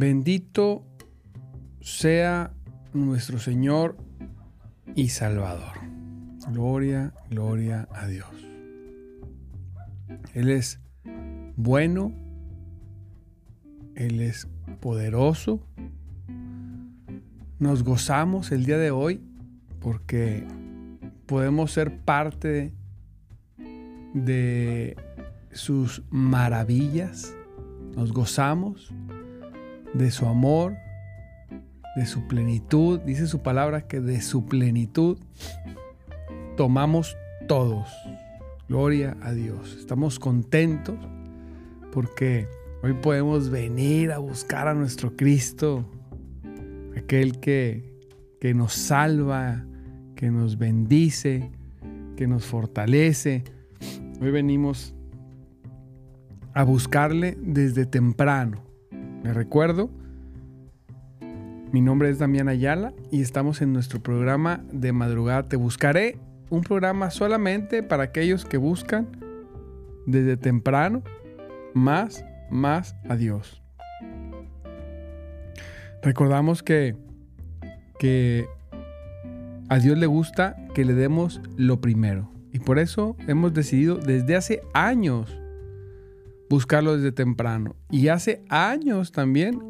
Bendito sea nuestro Señor y Salvador. Gloria, gloria a Dios. Él es bueno, Él es poderoso. Nos gozamos el día de hoy porque podemos ser parte de sus maravillas. Nos gozamos de su amor, de su plenitud. Dice su palabra que de su plenitud tomamos todos. Gloria a Dios. Estamos contentos porque hoy podemos venir a buscar a nuestro Cristo, aquel que, que nos salva, que nos bendice, que nos fortalece. Hoy venimos a buscarle desde temprano me recuerdo, mi nombre es Damián Ayala y estamos en nuestro programa de madrugada Te Buscaré, un programa solamente para aquellos que buscan desde temprano más, más a Dios. Recordamos que, que a Dios le gusta que le demos lo primero. Y por eso hemos decidido desde hace años buscarlo desde temprano. Y hace años también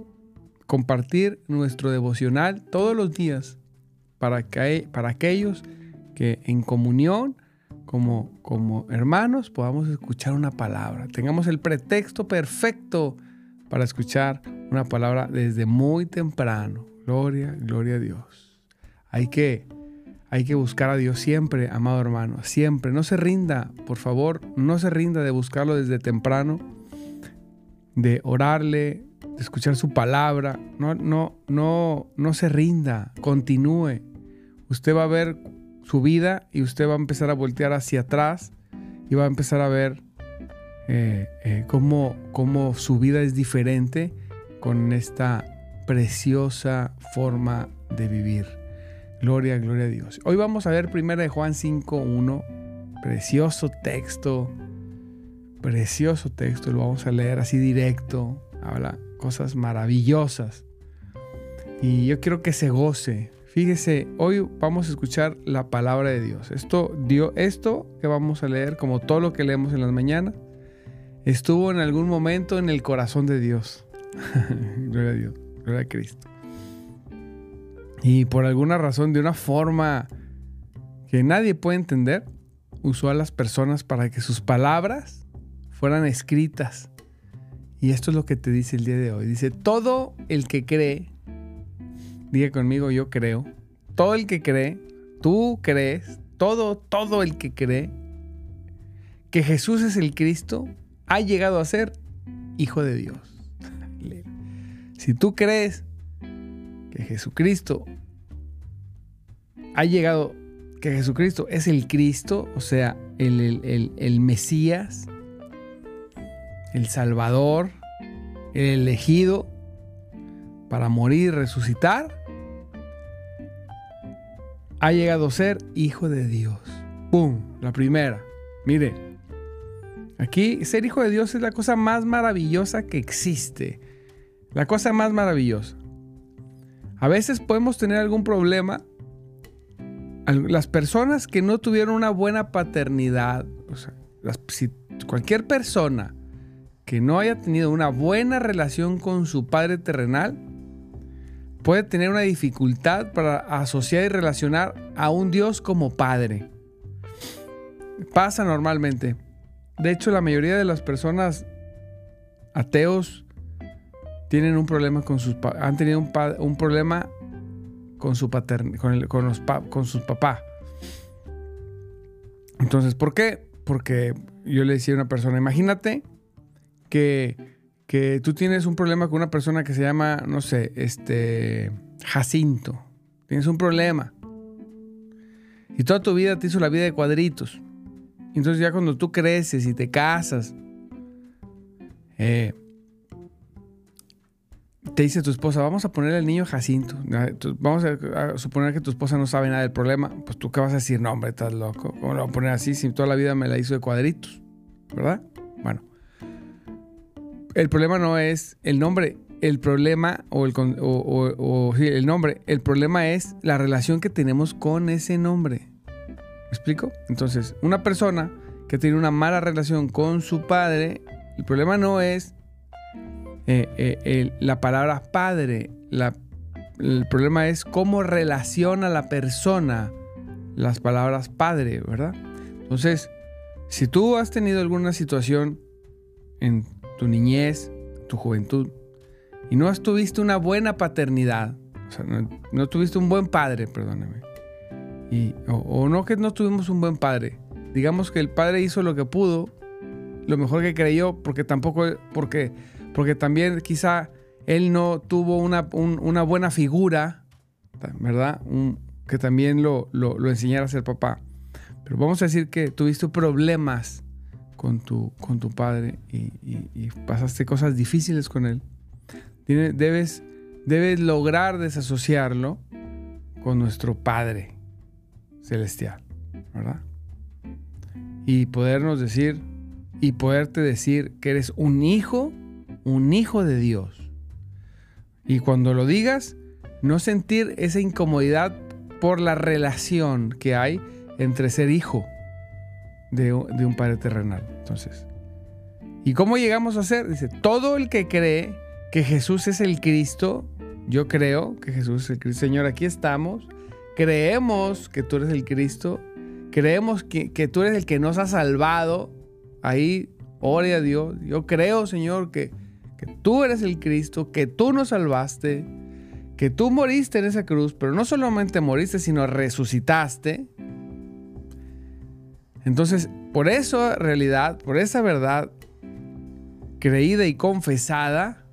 compartir nuestro devocional todos los días para, que, para aquellos que en comunión, como, como hermanos, podamos escuchar una palabra. Tengamos el pretexto perfecto para escuchar una palabra desde muy temprano. Gloria, gloria a Dios. Hay que, hay que buscar a Dios siempre, amado hermano, siempre. No se rinda, por favor, no se rinda de buscarlo desde temprano de orarle, de escuchar su palabra. No, no, no, no se rinda, continúe. Usted va a ver su vida y usted va a empezar a voltear hacia atrás y va a empezar a ver eh, eh, cómo, cómo su vida es diferente con esta preciosa forma de vivir. Gloria, gloria a Dios. Hoy vamos a ver 1 Juan 5.1, precioso texto Precioso texto, lo vamos a leer así directo. Habla cosas maravillosas. Y yo quiero que se goce. Fíjese, hoy vamos a escuchar la palabra de Dios. Esto, dio, esto que vamos a leer, como todo lo que leemos en las mañanas, estuvo en algún momento en el corazón de Dios. gloria a Dios, gloria a Cristo. Y por alguna razón, de una forma que nadie puede entender, usó a las personas para que sus palabras fueran escritas. Y esto es lo que te dice el día de hoy. Dice, todo el que cree, diga conmigo, yo creo, todo el que cree, tú crees, todo, todo el que cree que Jesús es el Cristo, ha llegado a ser hijo de Dios. Si tú crees Jesucristo ha llegado, que Jesucristo es el Cristo, o sea, el, Mesías, el Salvador, el elegido para morir y resucitar, ha llegado a ser hijo de Dios. ¡Pum! La primera. Mire, aquí ser hijo de Dios es la cosa más maravillosa que existe. La cosa más maravillosa. A veces podemos tener algún problema. Las personas que no tuvieron una buena paternidad, o sea, cualquier persona que no haya tenido una buena relación con su padre terrenal, puede tener una dificultad para asociar y relacionar a un Dios como padre. Pasa normalmente. De hecho, la mayoría de las personas ateos tienen un problema con sus han tenido un, problema con su patern con, con, los con sus papás. Entonces, ¿por qué? Porque yo le decía a una persona, imagínate que, que tú tienes un problema con una persona que se llama, no sé, este, Jacinto. Tienes un problema. Y toda tu vida te hizo la vida de cuadritos. Entonces ya cuando tú creces y te casas, eh, te dice tu esposa, vamos a poner al niño Jacinto. Vamos a, suponer que tu esposa no sabe nada del problema. Pues tú qué vas a decir, no, hombre, estás loco. ¿Cómo lo voy a poner así si toda la vida me la hizo de cuadritos? ¿Verdad? Bueno. El problema no es el nombre. El problema, o el, o, sí, el nombre, el problema es la relación que tenemos con ese nombre. ¿Me explico? Entonces, una persona que tiene una mala relación con su padre, el problema no es eh, eh, la palabra padre. el problema es cómo relaciona la persona las palabras padre, ¿verdad? Entonces, si tú has tenido alguna situación en tu niñez, tu juventud, y no tuviste una buena paternidad, o sea, no, tuviste un buen padre, perdóname, y, o, no que no tuvimos un buen padre, digamos que el padre hizo lo que pudo, lo mejor que creyó, porque tampoco, porque porque también quizá él no tuvo una, buena figura, ¿verdad? que también lo, lo, enseñara a ser papá. Pero vamos a decir que tuviste problemas con tu, con tu padre y, pasaste cosas difíciles con él. debes, debes lograr desasociarlo con nuestro Padre Celestial, ¿verdad? Y podernos decir, y poderte decir que eres un hijo un hijo de Dios. Y cuando lo digas, no sentir esa incomodidad por la relación que hay entre ser hijo de, un padre terrenal. Entonces, ¿y cómo llegamos a ser? Dice, todo el que cree que Jesús es el Cristo, yo creo que Jesús es el Cristo. Señor, aquí estamos. Creemos que tú eres el Cristo. Creemos que, que tú eres el que nos ha salvado. Ahí, ore a Dios. Yo creo, Señor, que, que tú eres el Cristo, que tú nos salvaste, que tú moriste en esa cruz, pero no solamente moriste, sino resucitaste. Entonces, por esa realidad, por esa verdad creída y confesada,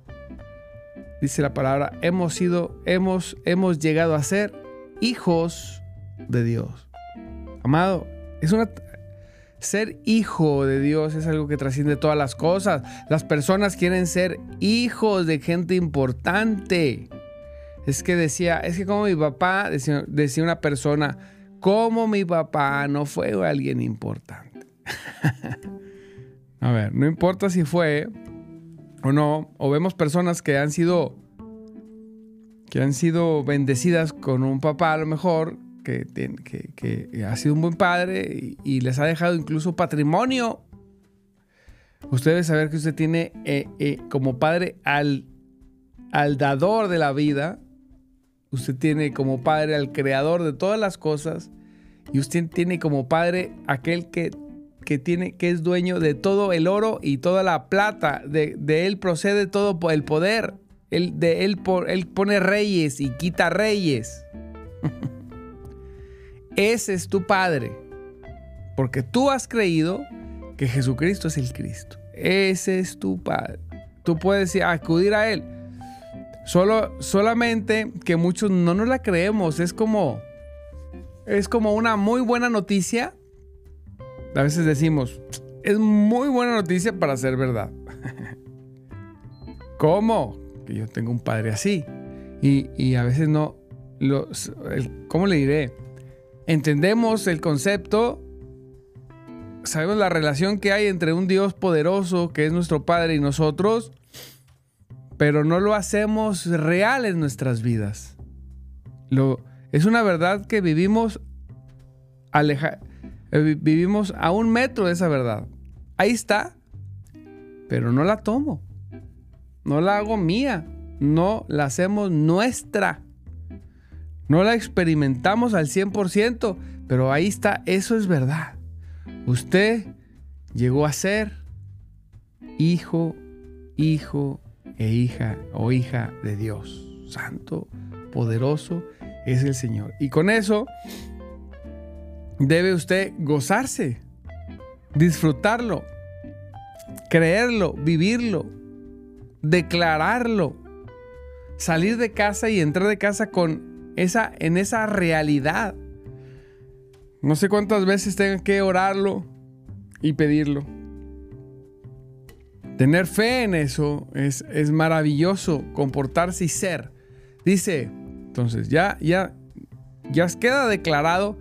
dice la palabra, hemos sido, hemos, hemos llegado a ser hijos de Dios. Amado, es una ser hijo de Dios es algo que trasciende todas las cosas. Las personas quieren ser hijos de gente importante. Es que decía, es que como mi papá, decía, una persona, como mi papá no fue alguien importante. A ver, no importa si fue o no, o vemos personas que han sido que han sido bendecidas con un papá a lo mejor que, ha sido un buen padre y, les ha dejado incluso patrimonio. Usted debe saber que usted tiene eh, eh, como padre al, al dador de la vida. Usted tiene como padre al creador de todas las cosas. Y usted tiene como padre aquel que, que tiene, que es dueño de todo el oro y toda la plata. De, él procede todo el poder. Él, de él, él pone reyes y quita reyes. Ese es tu Padre. Porque tú has creído que Jesucristo es el Cristo. Ese es tu Padre. Tú puedes acudir a Él. Solo, solamente que muchos no nos la creemos. Es como, es como una muy buena noticia. A veces decimos, es muy buena noticia para ser verdad. ¿Cómo? Que yo tengo un padre así. Y, a veces no, ¿cómo le diré? Entendemos el concepto, sabemos la relación que hay entre un Dios poderoso, que es nuestro Padre, y nosotros, pero no lo hacemos real en nuestras vidas. Lo, es una verdad que vivimos, aleja, eh, vivimos a un metro de esa verdad. Ahí está, pero no la tomo. No la hago mía. No la hacemos nuestra. No la experimentamos al 100%, pero ahí está, eso es verdad. Usted llegó a ser hijo, hijo e hija o hija de Dios. Santo, poderoso es el Señor. Y con eso debe usted gozarse, disfrutarlo, creerlo, vivirlo, declararlo, salir de casa y entrar de casa con esa, en esa realidad. No sé cuántas veces tengan que orarlo y pedirlo. Tener fe en eso es, es maravilloso, comportarse y ser. Dice, entonces ya, ya, ya queda declarado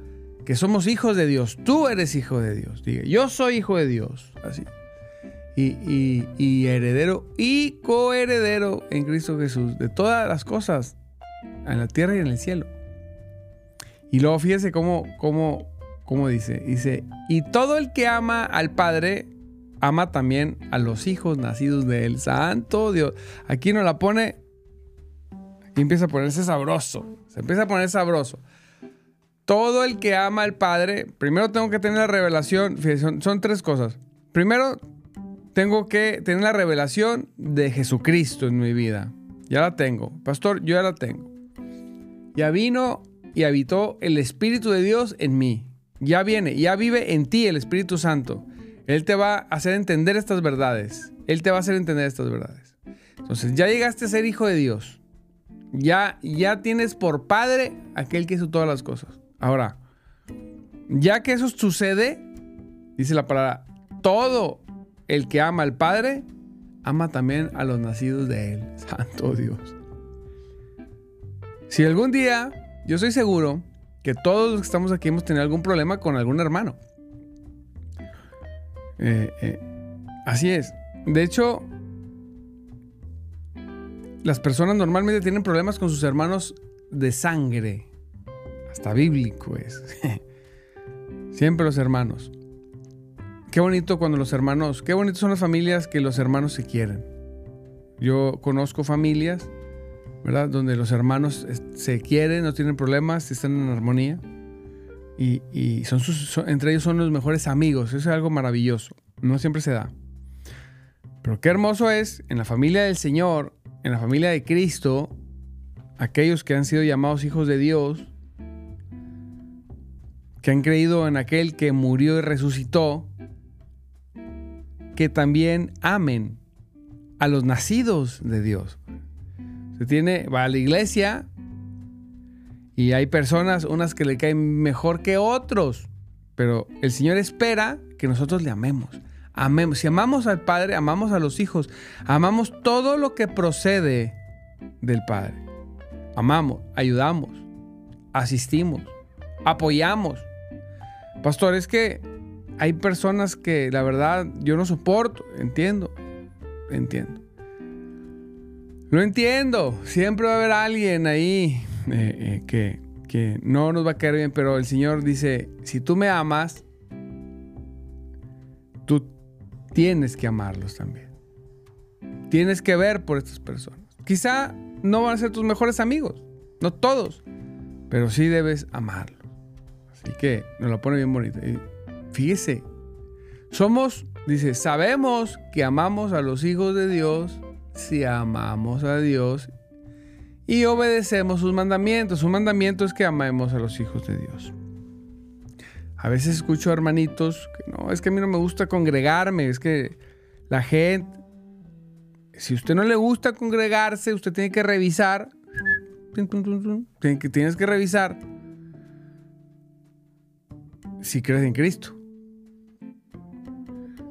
que somos hijos de Dios. Tú eres hijo de Dios. Diga, yo soy hijo de Dios. Así. Y, y, heredero y coheredero en Cristo Jesús de todas las cosas en la tierra y en el cielo. Y luego fíjese cómo, cómo, cómo dice. Dice, y todo el que ama al Padre, ama también a los hijos nacidos de él. Santo Dios. Aquí nos la pone. Aquí empieza a ponerse sabroso. Se empieza a poner sabroso. Todo el que ama al Padre, primero tengo que tener la revelación. Son, son tres cosas. Primero, tengo que tener la revelación de Jesucristo en mi vida. Ya la tengo. Pastor, yo ya la tengo. Ya vino y habitó el Espíritu de Dios en mí. Ya viene, ya vive en ti el Espíritu Santo. Él te va a hacer entender estas verdades. Él te va a hacer entender estas verdades. Entonces, ya llegaste a ser hijo de Dios. Ya, ya tienes por padre aquel que hizo todas las cosas. Ahora, ya que eso sucede, dice la palabra, todo el que ama al Padre, ama también a los nacidos de Él. Santo Dios. Si algún día, yo soy seguro que todos los que estamos aquí hemos tenido algún problema con algún hermano. Eh, eh, así es. De hecho, las personas normalmente tienen problemas con sus hermanos de sangre. Hasta bíblico es. Siempre los hermanos. Qué bonito cuando los hermanos, qué bonitos son las familias que los hermanos se quieren. Yo conozco familias, ¿verdad? Donde los hermanos se quieren, no tienen problemas, están en armonía y, son, entre ellos son los mejores amigos. Eso es algo maravilloso. No siempre se da. Pero qué hermoso es en la familia del Señor, en la familia de Cristo, aquellos que han sido llamados hijos de Dios, que han creído en aquel que murió y resucitó, que también amen a los nacidos de Dios. Se tiene, va a la iglesia, y hay personas, unas que le caen mejor que otros. Pero el Señor espera que nosotros le amemos. Amemos. Si amamos al Padre, amamos a los hijos. Amamos todo lo que procede del Padre. Amamos, ayudamos, asistimos, apoyamos. Pastor, es que hay personas que la verdad yo no soporto. Entiendo, entiendo. Lo entiendo. Siempre va a haber alguien ahí eh, eh, que, no nos va a caer bien, pero el Señor dice, si tú me amas, tú tienes que amarlos también. Tienes que ver por estas personas. Quizá no van a ser tus mejores amigos, no todos, pero sí debes amarlos. Así que nos lo pone bien bonito. fíjese, Somos, dice, sabemos que amamos a los hijos de Dios si amamos a Dios y obedecemos sus mandamientos. Su mandamiento es que amemos a los hijos de Dios. A veces escucho hermanitos que no, es que a mí no me gusta congregarme, es que la gente, si usted no le gusta congregarse, usted tiene que revisar, tienes que revisar si crees en Cristo.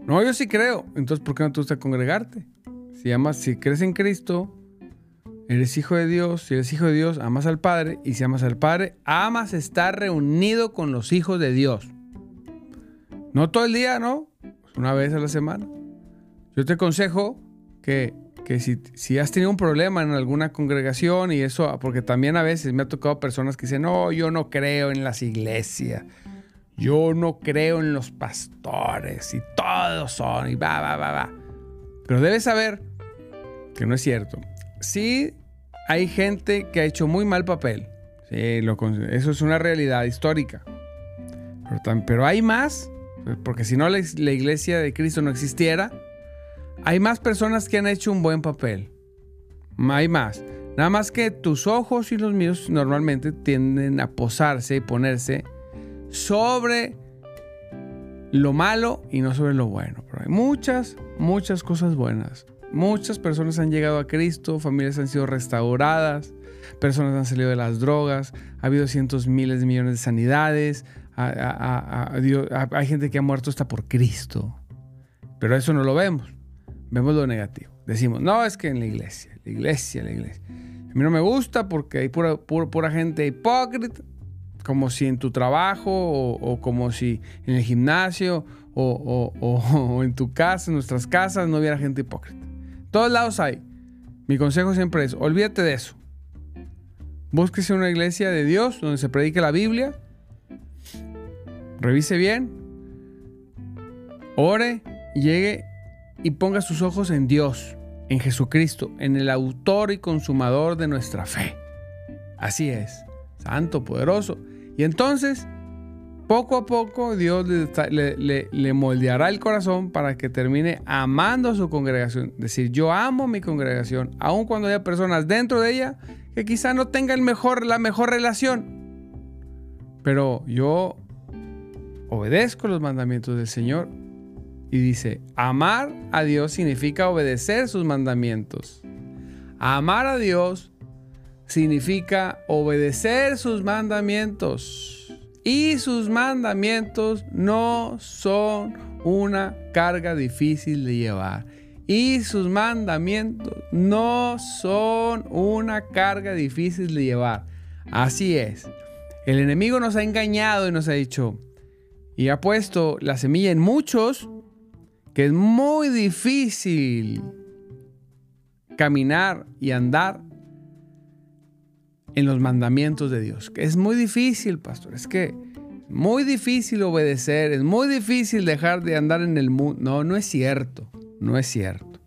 No, yo sí creo. Entonces, ¿por qué no te gusta congregarte? Si amas, si crees en Cristo, eres hijo de Dios. Si eres hijo de Dios, amas al Padre. Y si amas al Padre, amas estar reunido con los hijos de Dios. No todo el día, ¿no? Una vez a la semana. Yo te aconsejo que, que si, si, has tenido un problema en alguna congregación y eso, porque también a veces me ha tocado personas que dicen, no, yo no creo en las iglesias. Yo no creo en los pastores y todos son y va, va, va, va. Pero debes saber que no es cierto. Sí, hay gente que ha hecho muy mal papel. Eso es una realidad histórica. Pero, pero hay más, porque si no la, la iglesia de Cristo no existiera, hay más personas que han hecho un buen papel. Hay más. Nada más que tus ojos y los míos normalmente tienden a posarse y ponerse sobre lo malo y no sobre lo bueno. Pero hay muchas, muchas cosas buenas. Muchas personas han llegado a Cristo, familias han sido restauradas, personas han salido de las drogas, ha habido cientos, miles de millones de sanidades, hay gente que ha muerto hasta por Cristo. Pero eso no lo vemos, vemos lo negativo. Decimos, no, es que en la iglesia, la iglesia, la iglesia. A mí no me gusta porque hay pura, pura gente hipócrita como si en tu trabajo o, como si en el gimnasio o, en tu casa, en nuestras casas, no hubiera gente hipócrita. Todos lados hay. Mi consejo siempre es, olvídate de eso. Búsquese una iglesia de Dios donde se predique la Biblia. Revise bien. Ore, llegue y ponga sus ojos en Dios, en Jesucristo, en el autor y consumador de nuestra fe. Así es, santo, poderoso. Y entonces, poco a poco, Dios le, moldeará el corazón para que termine amando a su congregación. Es decir, yo amo mi congregación, aun cuando haya personas dentro de ella que quizá no tengan la mejor relación. Pero yo obedezco los mandamientos del Señor. Y dice, amar a Dios significa obedecer sus mandamientos. Amar a Dios significa obedecer sus mandamientos. Y sus mandamientos no son una carga difícil de llevar. Y sus mandamientos no son una carga difícil de llevar. Así es. El enemigo nos ha engañado y nos ha dicho, y ha puesto la semilla en muchos, que es muy difícil caminar y andar en los mandamientos de Dios. Es muy difícil, pastor. Es que muy difícil obedecer, es muy difícil dejar de andar en el mundo. No, no es cierto. No es cierto.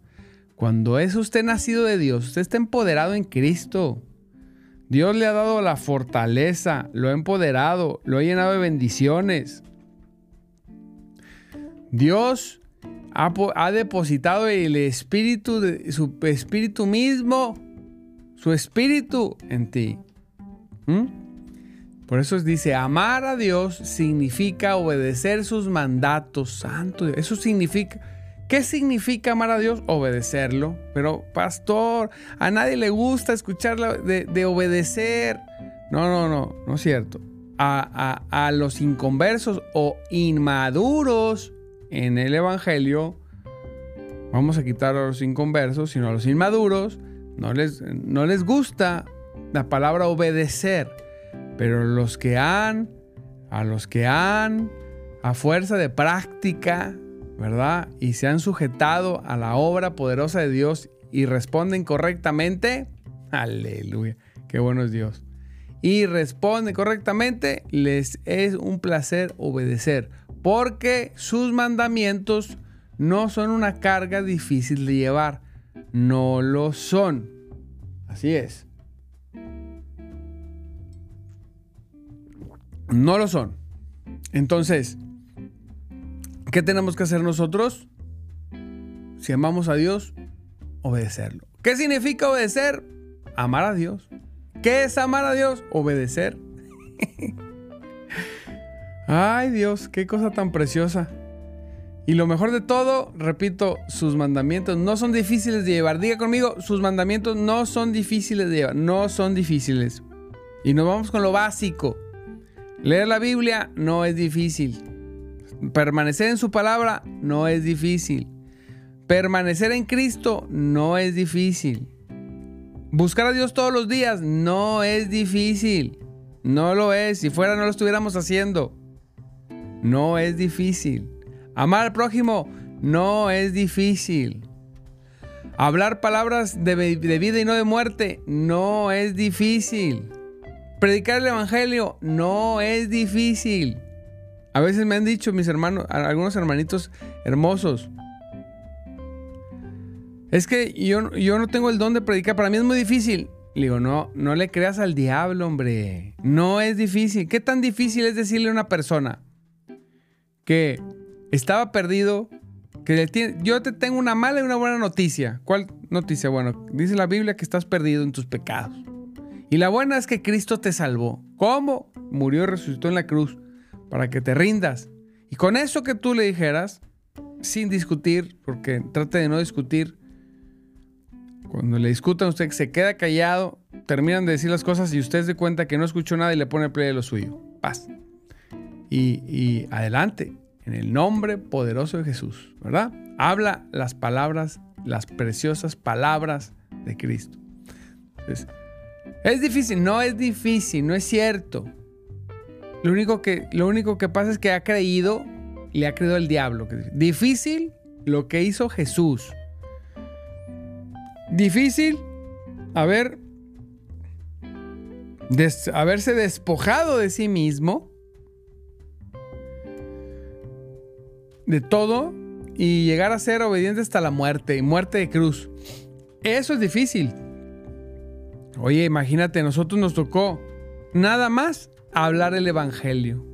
Cuando es usted nacido de Dios, usted está empoderado en Cristo. Dios le ha dado la fortaleza, lo ha empoderado, lo ha llenado de bendiciones. Dios ha, ha depositado el espíritu de su espíritu mismo su espíritu en ti. ¿Mm? Por eso dice, amar a Dios significa obedecer sus mandatos santos. Eso significa, ¿qué significa amar a Dios? Obedecerlo. Pero, pastor, a nadie le gusta escucharla de, obedecer. No, no, no, no es cierto. A, a los inconversos o inmaduros en el Evangelio, vamos a quitar a los inconversos, sino a los inmaduros, no les, no les gusta la palabra obedecer, pero los que han, a los que han, a fuerza de práctica, ¿verdad? Y se han sujetado a la obra poderosa de Dios y responden correctamente, aleluya, qué bueno es Dios. Y responden correctamente, les es un placer obedecer, porque sus mandamientos no son una carga difícil de llevar no lo son. Así es. No lo son. Entonces, ¿Qué tenemos que hacer nosotros? Si amamos a Dios, obedecerlo. ¿Qué significa obedecer? Amar a Dios. ¿Qué es amar a Dios? Obedecer. Ay Dios, qué cosa tan preciosa. Y lo mejor de todo, repito, sus mandamientos no son difíciles de llevar. Diga conmigo, sus mandamientos no son difíciles de llevar. No son difíciles. Y nos vamos con lo básico. Leer la Biblia no es difícil. Permanecer en su palabra no es difícil. Permanecer en Cristo no es difícil. Buscar a Dios todos los días no es difícil. No lo es. Si fuera no lo estuviéramos haciendo. No es difícil. Amar al prójimo no es difícil. Hablar palabras de, vida y no de muerte no es difícil. Predicar el Evangelio no es difícil. A veces me han dicho mis hermanos, algunos hermanitos hermosos, es que yo, yo no tengo el don de predicar, para mí es muy difícil. Le digo, no, no le creas al diablo, hombre. No es difícil. ¿Qué tan difícil es decirle a una persona que estaba perdido, que yo te tengo una mala y una buena noticia. ¿Cuál noticia? Bueno, dice la Biblia que estás perdido en tus pecados. Y la buena es que Cristo te salvó. ¿Cómo? Murió y resucitó en la cruz para que te rindas. Y con eso que tú le dijeras, sin discutir, porque trate de no discutir, cuando le discutan usted se queda callado, terminan de decir las cosas y usted se cuenta que no escuchó nada y le pone play de lo suyo. Paz. Y adelante en el nombre poderoso de Jesús, ¿verdad? Habla las palabras, las preciosas palabras de Cristo. es difícil, no es difícil, no es cierto. Lo único que, lo único que pasa es que ha creído, le ha creído el diablo. Difícil lo que hizo Jesús. Difícil haber, haberse despojado de sí mismo de todo y llegar a ser obediente hasta la muerte y muerte de cruz. Eso es difícil. Oye, imagínate, nosotros nos tocó nada más hablar el Evangelio.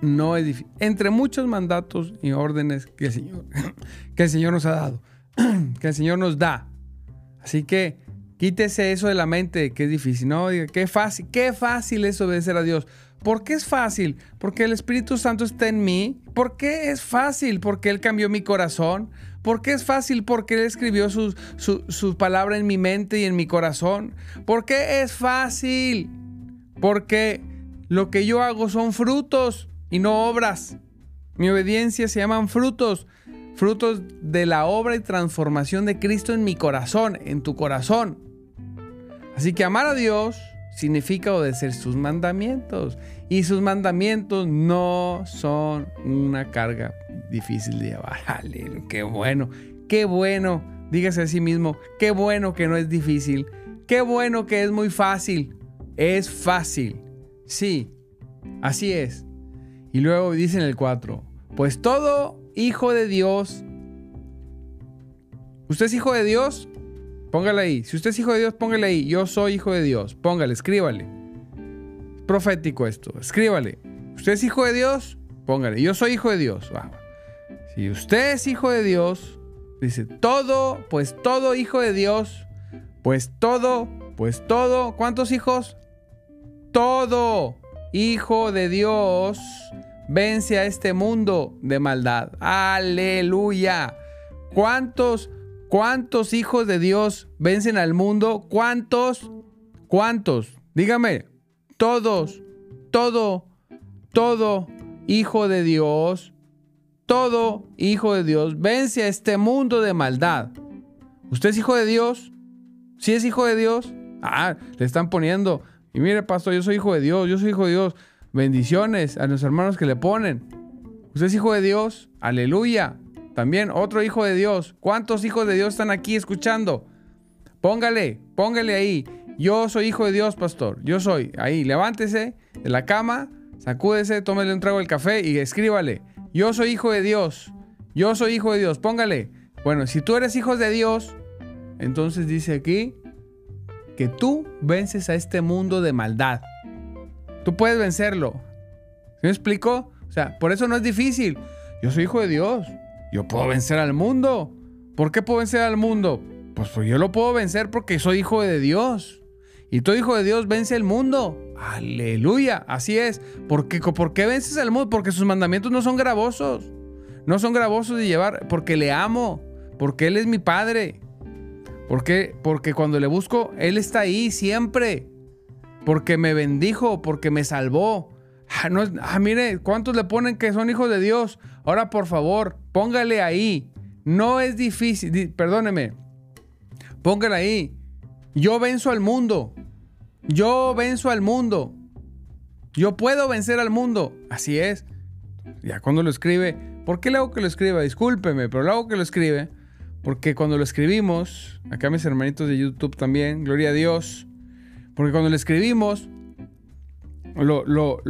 No es difícil. Entre muchos mandatos y órdenes que el Señor, que el Señor nos ha dado, que el Señor nos da. Así que quítese eso de la mente que es difícil. No, diga, qué fácil, qué fácil es obedecer a Dios. ¿Por qué es fácil? Porque el Espíritu Santo está en mí. ¿Por qué es fácil? Porque Él cambió mi corazón. ¿Por qué es fácil? Porque Él escribió su, su, palabra en mi mente y en mi corazón. ¿Por qué es fácil? Porque lo que yo hago son frutos y no obras. Mi obediencia se llaman frutos. Frutos de la obra y transformación de Cristo en mi corazón, en tu corazón. Así que amar a Dios significa obedecer sus mandamientos. Y sus mandamientos no son una carga difícil de llevar. Qué bueno, qué bueno. Dígase a sí mismo, qué bueno que no es difícil. Qué bueno que es muy fácil. Es fácil. Sí, así es. Y luego dice en el 4, pues todo hijo de Dios. ¿Usted es hijo de Dios? Póngale ahí. Si usted es hijo de Dios, póngale ahí. Yo soy hijo de Dios. Póngale, escríbale. Es profético esto. Escríbale. ¿Usted es hijo de Dios? Póngale. Yo soy hijo de Dios. Si usted es hijo de Dios, dice todo, pues todo hijo de Dios, pues todo, pues todo. ¿Cuántos hijos? Todo hijo de Dios vence a este mundo de maldad. Aleluya. ¿Cuántos ¿Cuántos hijos de Dios vencen al mundo? ¿Cuántos? ¿Cuántos? Dígame, todos, todo, todo hijo de Dios, todo hijo de Dios vence a este mundo de maldad. ¿Usted es hijo de Dios? ¿Sí es hijo de Dios? Ah, le están poniendo. Y mire, pastor, yo soy hijo de Dios, yo soy hijo de Dios. Bendiciones a los hermanos que le ponen. ¿Usted es hijo de Dios? Aleluya. También otro hijo de Dios. ¿Cuántos hijos de Dios están aquí escuchando? Póngale, póngale ahí. Yo soy hijo de Dios, pastor. Yo soy. Ahí, levántese de la cama, sacúdese, tómele un trago del café y escríbale. Yo soy hijo de Dios. Yo soy hijo de Dios. Póngale. Bueno, si tú eres hijo de Dios, entonces dice aquí que tú vences a este mundo de maldad. Tú puedes vencerlo. ¿Me explico? O sea, por eso no es difícil. Yo soy hijo de Dios. Yo puedo vencer al mundo. ¿Por qué puedo vencer al mundo? Pues, pues yo lo puedo vencer porque soy hijo de Dios. Y todo hijo de Dios vence el mundo. Aleluya. Así es. ¿Por qué, ¿Por qué vences al mundo? Porque sus mandamientos no son gravosos. No son gravosos de llevar. Porque le amo. Porque Él es mi Padre. ¿Por qué? Porque cuando le busco, Él está ahí siempre. Porque me bendijo, porque me salvó. Ah, ah, mire, ¿cuántos le ponen que son hijos de Dios? Ahora, por favor, póngale ahí. No es difícil, perdóneme. Póngale ahí. Yo venzo al mundo. Yo venzo al mundo. Yo puedo vencer al mundo. Así es. Ya cuando lo escribe, ¿por qué le hago que lo escriba? Discúlpeme, pero le hago que lo escribe. Porque cuando lo escribimos, acá mis hermanitos de YouTube también, gloria a Dios. Porque cuando lo escribimos, lo, lo,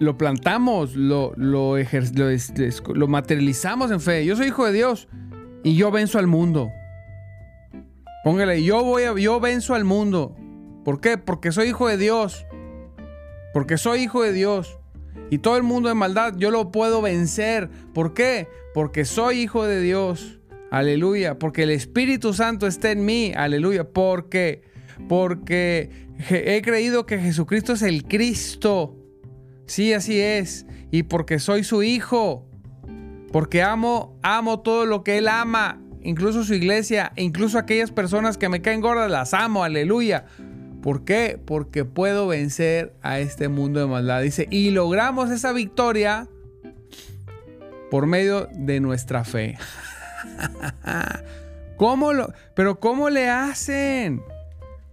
lo, plantamos, lo, lo, lo materializamos en fe. Yo soy hijo de Dios y yo venzo al mundo. Póngale, yo voy yo venzo al mundo. ¿Por qué? Porque soy hijo de Dios. Porque soy hijo de Dios. Y todo el mundo de maldad yo lo puedo vencer. ¿Por qué? Porque soy hijo de Dios. Aleluya. Porque el Espíritu Santo está en mí. Aleluya. Porque, porque he creído que Jesucristo es el Cristo. Sí, así es. Y porque soy su hijo. Porque amo, amo todo lo que Él ama. Incluso su iglesia. Incluso aquellas personas que me caen gordas. Las amo. Aleluya. ¿Por qué? Porque puedo vencer a este mundo de maldad. Dice, y logramos esa victoria por medio de nuestra fe. ¿Cómo lo? Pero ¿cómo le hacen?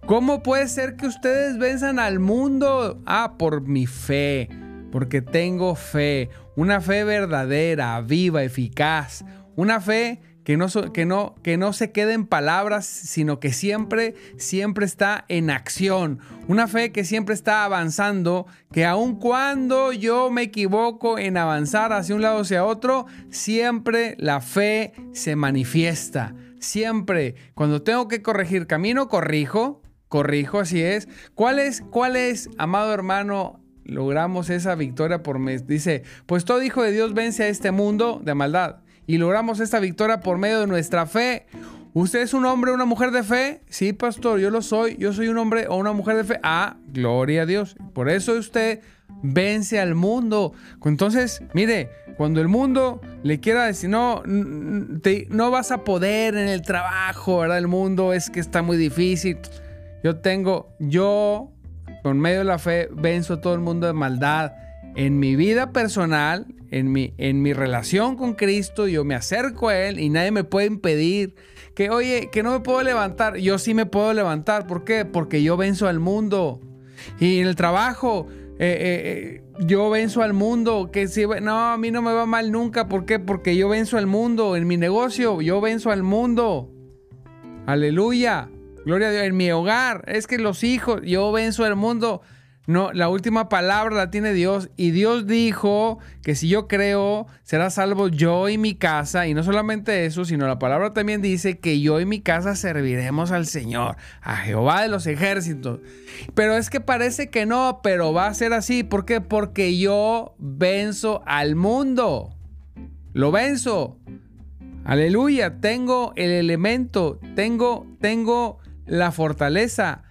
¿Cómo puede ser que ustedes venzan al mundo? Ah, por mi fe. Porque tengo fe. Una fe verdadera, viva, eficaz. Una fe que no, que, no, que no se quede en palabras, sino que siempre, siempre está en acción. Una fe que siempre está avanzando, que aun cuando yo me equivoco en avanzar hacia un lado o hacia otro, siempre la fe se manifiesta. Siempre, cuando tengo que corregir camino, corrijo, corrijo, así es. ¿Cuál es, cuál es, amado hermano, logramos esa victoria por mes? Dice, pues todo hijo de Dios vence a este mundo de maldad y logramos esta victoria por medio de nuestra fe. ¿Usted es un hombre o una mujer de fe? Sí, pastor, yo lo soy. Yo soy un hombre o una mujer de fe. Ah, gloria a Dios. Por eso usted vence al mundo. Entonces, mire, cuando el mundo le quiera decir, no, no vas a poder en el trabajo, ¿verdad? El mundo es que está muy difícil. Yo tengo, yo, por medio de la fe, venzo a todo el mundo de maldad en mi vida personal, en mi, en mi relación con Cristo, yo me acerco a Él y nadie me puede impedir que, oye, que no me puedo levantar. Yo sí me puedo levantar. ¿Por qué? Porque yo venzo al mundo. Y en el trabajo, eh, eh, eh, yo venzo al mundo. Que si, no, a mí no me va mal nunca. ¿Por qué? Porque yo venzo al mundo. En mi negocio, yo venzo al mundo. Aleluya. Gloria a Dios. En mi hogar, es que los hijos, yo venzo al mundo. No, la última palabra la tiene Dios y Dios dijo que si yo creo, será salvo yo y mi casa. Y no solamente eso, sino la palabra también dice que yo y mi casa serviremos al Señor, a Jehová de los ejércitos. Pero es que parece que no, pero va a ser así. ¿Por qué? Porque yo venzo al mundo. Lo venzo. Aleluya, tengo el elemento, tengo, tengo la fortaleza,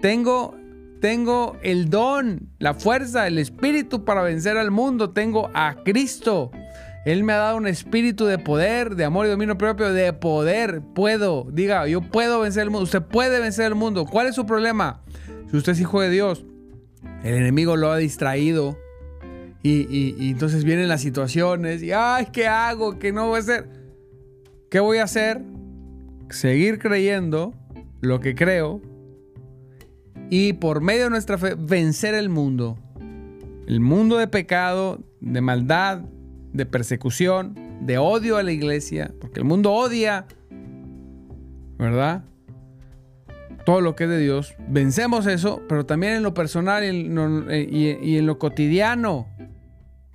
tengo tengo el don, la fuerza, el espíritu para vencer al mundo. Tengo a Cristo. Él me ha dado un espíritu de poder, de amor y dominio propio, de poder. Puedo, diga, yo puedo vencer el mundo. Usted puede vencer el mundo. ¿Cuál es su problema? Si usted es hijo de Dios, el enemigo lo ha distraído. Y, entonces vienen las situaciones. Y, ay, ¿qué hago? ¿Qué no voy a hacer? ¿Qué voy a hacer? Seguir creyendo lo que creo, y por medio de nuestra fe vencer el mundo. El mundo de pecado, de maldad, de persecución, de odio a la iglesia, porque el mundo odia, ¿verdad? Todo lo que es de Dios. Vencemos eso, pero también en lo personal y en lo cotidiano.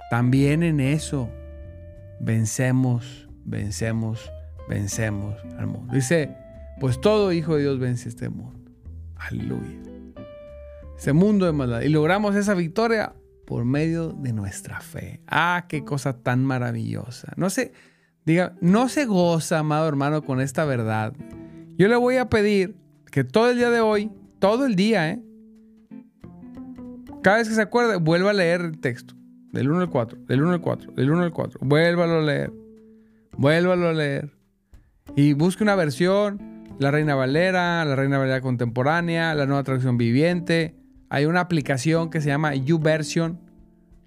También en eso. Vencemos, vencemos, vencemos al mundo. Dice, pues todo hijo de Dios vence este mundo. Aleluya ese mundo de maldad, y logramos esa victoria por medio de nuestra fe. Ah, qué cosa tan maravillosa. No se, diga, no se goza, amado hermano, con esta verdad. Yo le voy a pedir que todo el día de hoy, todo el día, ¿eh? Cada vez que se acuerde, vuelva a leer el texto. Del 1 al 4, del 1 al 4, del 1 al 4. Vuélvalo a leer. Vuélvalo a leer. Y busque una versión, la Reina Valera, la Reina Valera contemporánea, la nueva traducción viviente. Hay una aplicación que se llama YouVersion.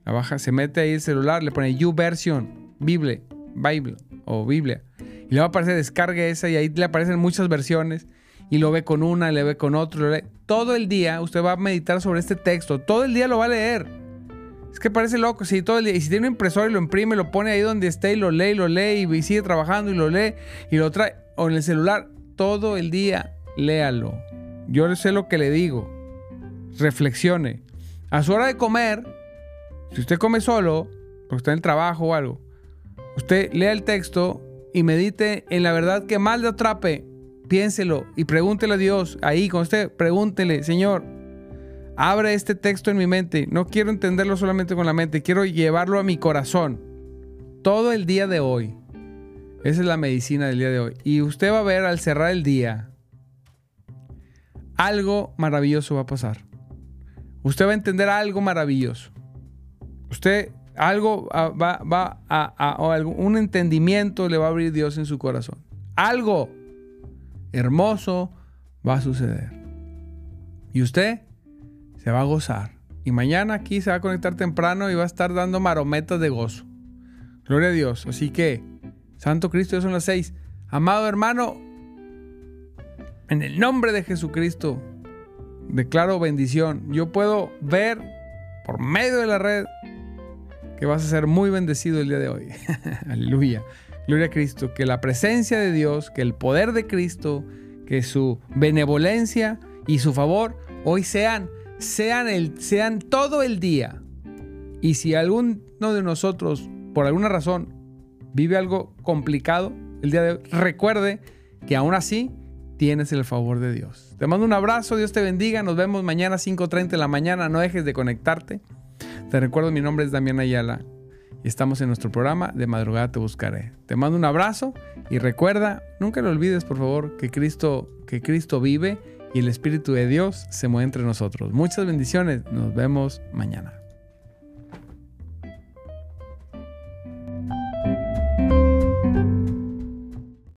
La baja, se mete ahí el celular, le pone YouVersion, Bible, Bible o Biblia. Y le va a aparecer, descargue esa y ahí le aparecen muchas versiones. Y lo ve con una, le ve con otro. Todo el día usted va a meditar sobre este texto. Todo el día lo va a leer. Es que parece loco, sí, todo el día. Y si tiene un impresor y lo imprime, lo pone ahí donde esté y lo lee y lo lee y sigue trabajando y lo lee y lo trae. O en el celular, todo el día, léalo. Yo sé lo que le digo. Reflexione. A su hora de comer, si usted come solo, porque está en el trabajo o algo, usted lea el texto y medite en la verdad que más le atrape. Piénselo y pregúntele a Dios. Ahí, con usted, pregúntele, Señor, abre este texto en mi mente. No quiero entenderlo solamente con la mente, quiero llevarlo a mi corazón. Todo el día de hoy. Esa es la medicina del día de hoy. Y usted va a ver al cerrar el día, algo maravilloso va a pasar. Usted va a entender algo maravilloso. Usted algo ah, va, va a, un entendimiento le va a abrir Dios en su corazón. Algo hermoso va a suceder. Y usted se va a gozar. Y mañana aquí se va a conectar temprano y va a estar dando marometas de gozo. Gloria a Dios. Así que, Santo Cristo, ya son las seis. Amado hermano, en el nombre de Jesucristo, declaro bendición. Yo puedo ver por medio de la red que vas a ser muy bendecido el día de hoy. Aleluya. Gloria a Cristo. Que la presencia de Dios, que el poder de Cristo, que su benevolencia y su favor hoy sean, sean, el, sean todo el día. Y si alguno de nosotros, por alguna razón, vive algo complicado el día de hoy, recuerde que aún así tienes el favor de Dios. Te mando un abrazo, Dios te bendiga, nos vemos mañana 5.30 de la mañana, no dejes de conectarte. Te recuerdo, mi nombre es Damián Ayala y estamos en nuestro programa De Madrugada Te Buscaré. Te mando un abrazo y recuerda, nunca lo olvides por favor, que Cristo, que Cristo vive y el Espíritu de Dios se mueve entre nosotros. Muchas bendiciones, nos vemos mañana.